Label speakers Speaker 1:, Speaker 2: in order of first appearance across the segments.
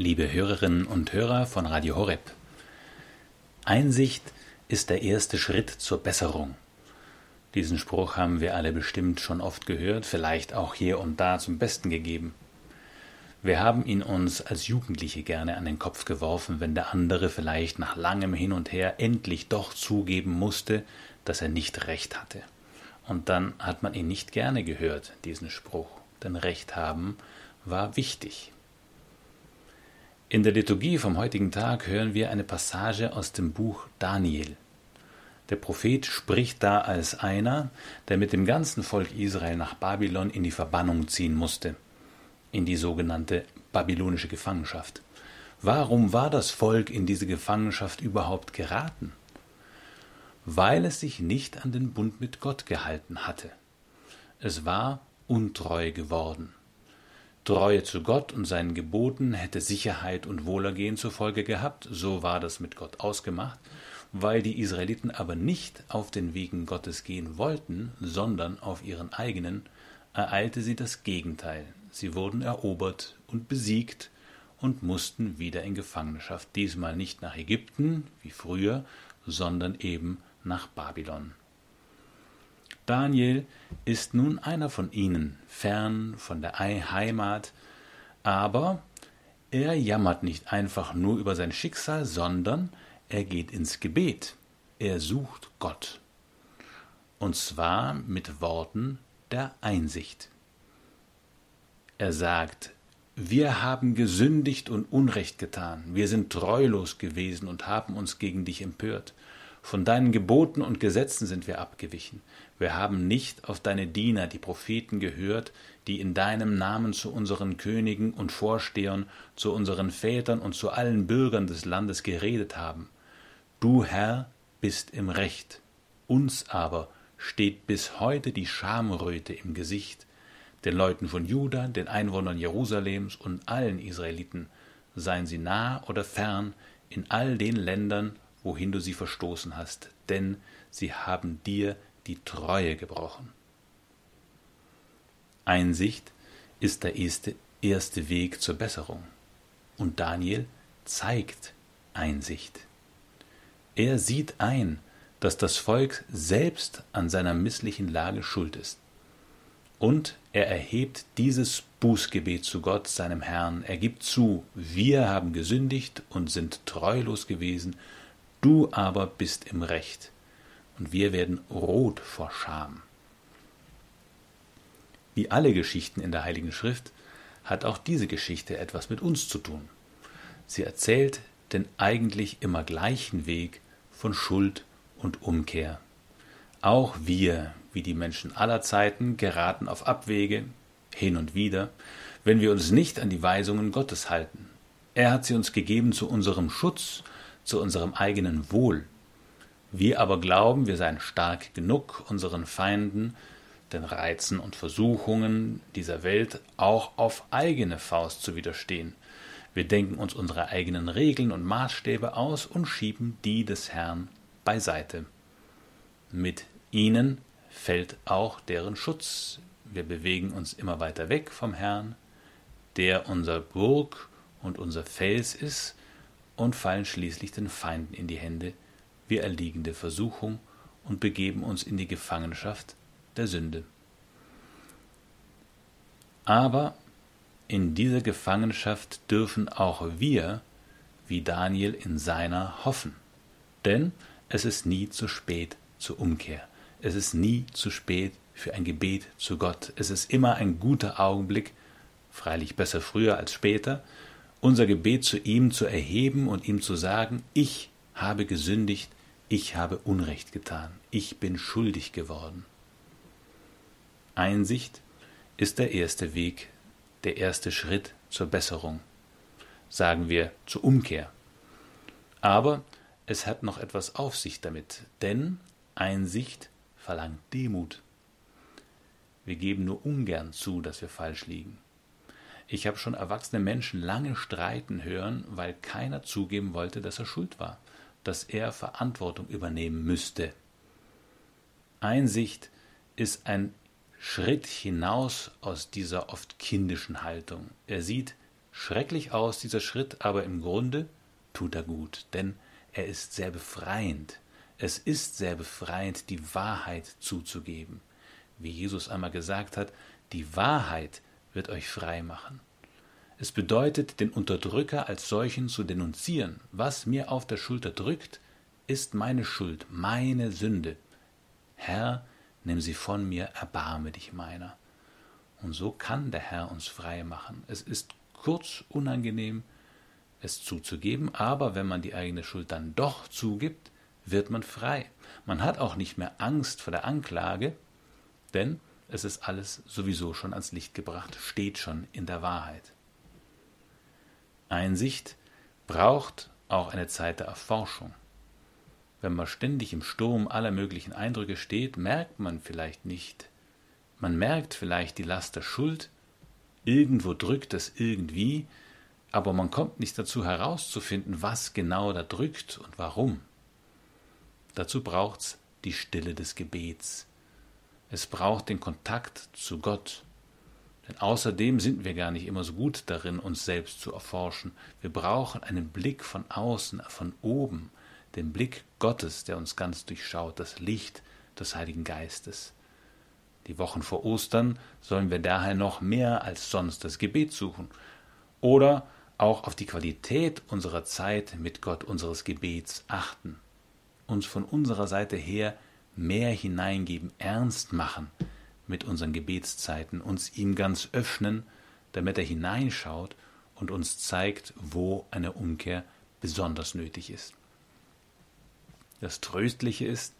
Speaker 1: Liebe Hörerinnen und Hörer von Radio Horeb. Einsicht ist der erste Schritt zur Besserung. Diesen Spruch haben wir alle bestimmt schon oft gehört, vielleicht auch hier und da zum Besten gegeben. Wir haben ihn uns als Jugendliche gerne an den Kopf geworfen, wenn der andere vielleicht nach langem Hin und Her endlich doch zugeben musste, dass er nicht recht hatte. Und dann hat man ihn nicht gerne gehört, diesen Spruch, denn Recht haben war wichtig. In der Liturgie vom heutigen Tag hören wir eine Passage aus dem Buch Daniel. Der Prophet spricht da als einer, der mit dem ganzen Volk Israel nach Babylon in die Verbannung ziehen musste, in die sogenannte babylonische Gefangenschaft. Warum war das Volk in diese Gefangenschaft überhaupt geraten? Weil es sich nicht an den Bund mit Gott gehalten hatte. Es war untreu geworden. Treue zu Gott und seinen Geboten hätte Sicherheit und Wohlergehen zur Folge gehabt, so war das mit Gott ausgemacht, weil die Israeliten aber nicht auf den Wegen Gottes gehen wollten, sondern auf ihren eigenen, ereilte sie das Gegenteil. Sie wurden erobert und besiegt und mussten wieder in Gefangenschaft, diesmal nicht nach Ägypten wie früher, sondern eben nach Babylon. Daniel ist nun einer von ihnen, fern von der Heimat, aber er jammert nicht einfach nur über sein Schicksal, sondern er geht ins Gebet, er sucht Gott. Und zwar mit Worten der Einsicht. Er sagt, wir haben gesündigt und Unrecht getan, wir sind treulos gewesen und haben uns gegen dich empört. Von deinen Geboten und Gesetzen sind wir abgewichen. Wir haben nicht auf deine Diener, die Propheten, gehört, die in deinem Namen zu unseren Königen und Vorstehern, zu unseren Vätern und zu allen Bürgern des Landes geredet haben. Du, Herr, bist im Recht. Uns aber steht bis heute die Schamröte im Gesicht, den Leuten von Juda, den Einwohnern Jerusalems und allen Israeliten, seien sie nah oder fern, in all den Ländern, wohin du sie verstoßen hast, denn sie haben dir die Treue gebrochen. Einsicht ist der erste, erste Weg zur Besserung. Und Daniel zeigt Einsicht. Er sieht ein, dass das Volk selbst an seiner misslichen Lage schuld ist. Und er erhebt dieses Bußgebet zu Gott, seinem Herrn. Er gibt zu, wir haben gesündigt und sind treulos gewesen Du aber bist im Recht, und wir werden rot vor Scham. Wie alle Geschichten in der Heiligen Schrift hat auch diese Geschichte etwas mit uns zu tun. Sie erzählt den eigentlich immer gleichen Weg von Schuld und Umkehr. Auch wir, wie die Menschen aller Zeiten, geraten auf Abwege, hin und wieder, wenn wir uns nicht an die Weisungen Gottes halten. Er hat sie uns gegeben zu unserem Schutz zu unserem eigenen Wohl. Wir aber glauben, wir seien stark genug, unseren Feinden, den Reizen und Versuchungen dieser Welt auch auf eigene Faust zu widerstehen. Wir denken uns unsere eigenen Regeln und Maßstäbe aus und schieben die des Herrn beiseite. Mit ihnen fällt auch deren Schutz. Wir bewegen uns immer weiter weg vom Herrn, der unser Burg und unser Fels ist, und fallen schließlich den Feinden in die Hände, wir erliegen der Versuchung und begeben uns in die Gefangenschaft der Sünde. Aber in dieser Gefangenschaft dürfen auch wir, wie Daniel in seiner, hoffen. Denn es ist nie zu spät zur Umkehr. Es ist nie zu spät für ein Gebet zu Gott. Es ist immer ein guter Augenblick, freilich besser früher als später, unser Gebet zu ihm zu erheben und ihm zu sagen, ich habe gesündigt, ich habe Unrecht getan, ich bin schuldig geworden. Einsicht ist der erste Weg, der erste Schritt zur Besserung, sagen wir zur Umkehr. Aber es hat noch etwas auf sich damit, denn Einsicht verlangt Demut. Wir geben nur ungern zu, dass wir falsch liegen. Ich habe schon erwachsene Menschen lange streiten hören, weil keiner zugeben wollte, dass er schuld war, dass er Verantwortung übernehmen müsste. Einsicht ist ein Schritt hinaus aus dieser oft kindischen Haltung. Er sieht schrecklich aus, dieser Schritt, aber im Grunde tut er gut, denn er ist sehr befreiend. Es ist sehr befreiend, die Wahrheit zuzugeben. Wie Jesus einmal gesagt hat, die Wahrheit wird euch frei machen. Es bedeutet, den Unterdrücker als solchen zu denunzieren. Was mir auf der Schulter drückt, ist meine Schuld, meine Sünde. Herr, nimm sie von mir, erbarme dich meiner. Und so kann der Herr uns frei machen. Es ist kurz unangenehm, es zuzugeben, aber wenn man die eigene Schuld dann doch zugibt, wird man frei. Man hat auch nicht mehr Angst vor der Anklage, denn es ist alles sowieso schon ans Licht gebracht, steht schon in der Wahrheit. Einsicht braucht auch eine Zeit der Erforschung. Wenn man ständig im Sturm aller möglichen Eindrücke steht, merkt man vielleicht nicht. Man merkt vielleicht die Last der Schuld, irgendwo drückt es irgendwie, aber man kommt nicht dazu herauszufinden, was genau da drückt und warum. Dazu braucht's die Stille des Gebets. Es braucht den Kontakt zu Gott. Denn außerdem sind wir gar nicht immer so gut darin, uns selbst zu erforschen. Wir brauchen einen Blick von außen, von oben, den Blick Gottes, der uns ganz durchschaut, das Licht des Heiligen Geistes. Die Wochen vor Ostern sollen wir daher noch mehr als sonst das Gebet suchen oder auch auf die Qualität unserer Zeit mit Gott unseres Gebets achten, uns von unserer Seite her mehr hineingeben, ernst machen mit unseren Gebetszeiten, uns ihm ganz öffnen, damit er hineinschaut und uns zeigt, wo eine Umkehr besonders nötig ist. Das Tröstliche ist,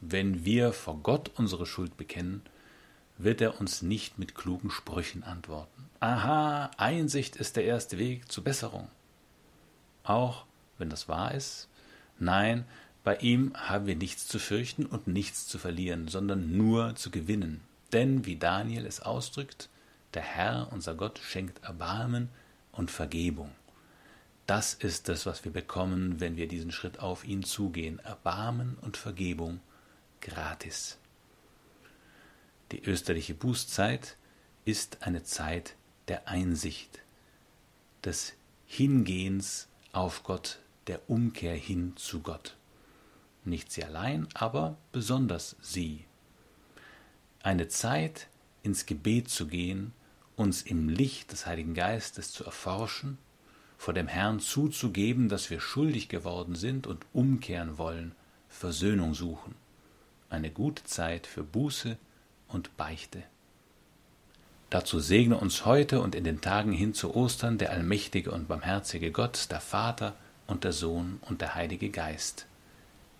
Speaker 1: wenn wir vor Gott unsere Schuld bekennen, wird er uns nicht mit klugen Sprüchen antworten. Aha, Einsicht ist der erste Weg zur Besserung. Auch wenn das wahr ist, nein, bei ihm haben wir nichts zu fürchten und nichts zu verlieren, sondern nur zu gewinnen. Denn, wie Daniel es ausdrückt, der Herr, unser Gott, schenkt Erbarmen und Vergebung. Das ist es, was wir bekommen, wenn wir diesen Schritt auf ihn zugehen. Erbarmen und Vergebung gratis. Die österliche Bußzeit ist eine Zeit der Einsicht, des Hingehens auf Gott, der Umkehr hin zu Gott. Nicht sie allein, aber besonders sie. Eine Zeit, ins Gebet zu gehen, uns im Licht des Heiligen Geistes zu erforschen vor dem Herrn zuzugeben, dass wir schuldig geworden sind und umkehren wollen, Versöhnung suchen. Eine gute Zeit für Buße und Beichte. Dazu segne uns heute und in den Tagen hin zu Ostern der allmächtige und barmherzige Gott, der Vater und der Sohn und der Heilige Geist.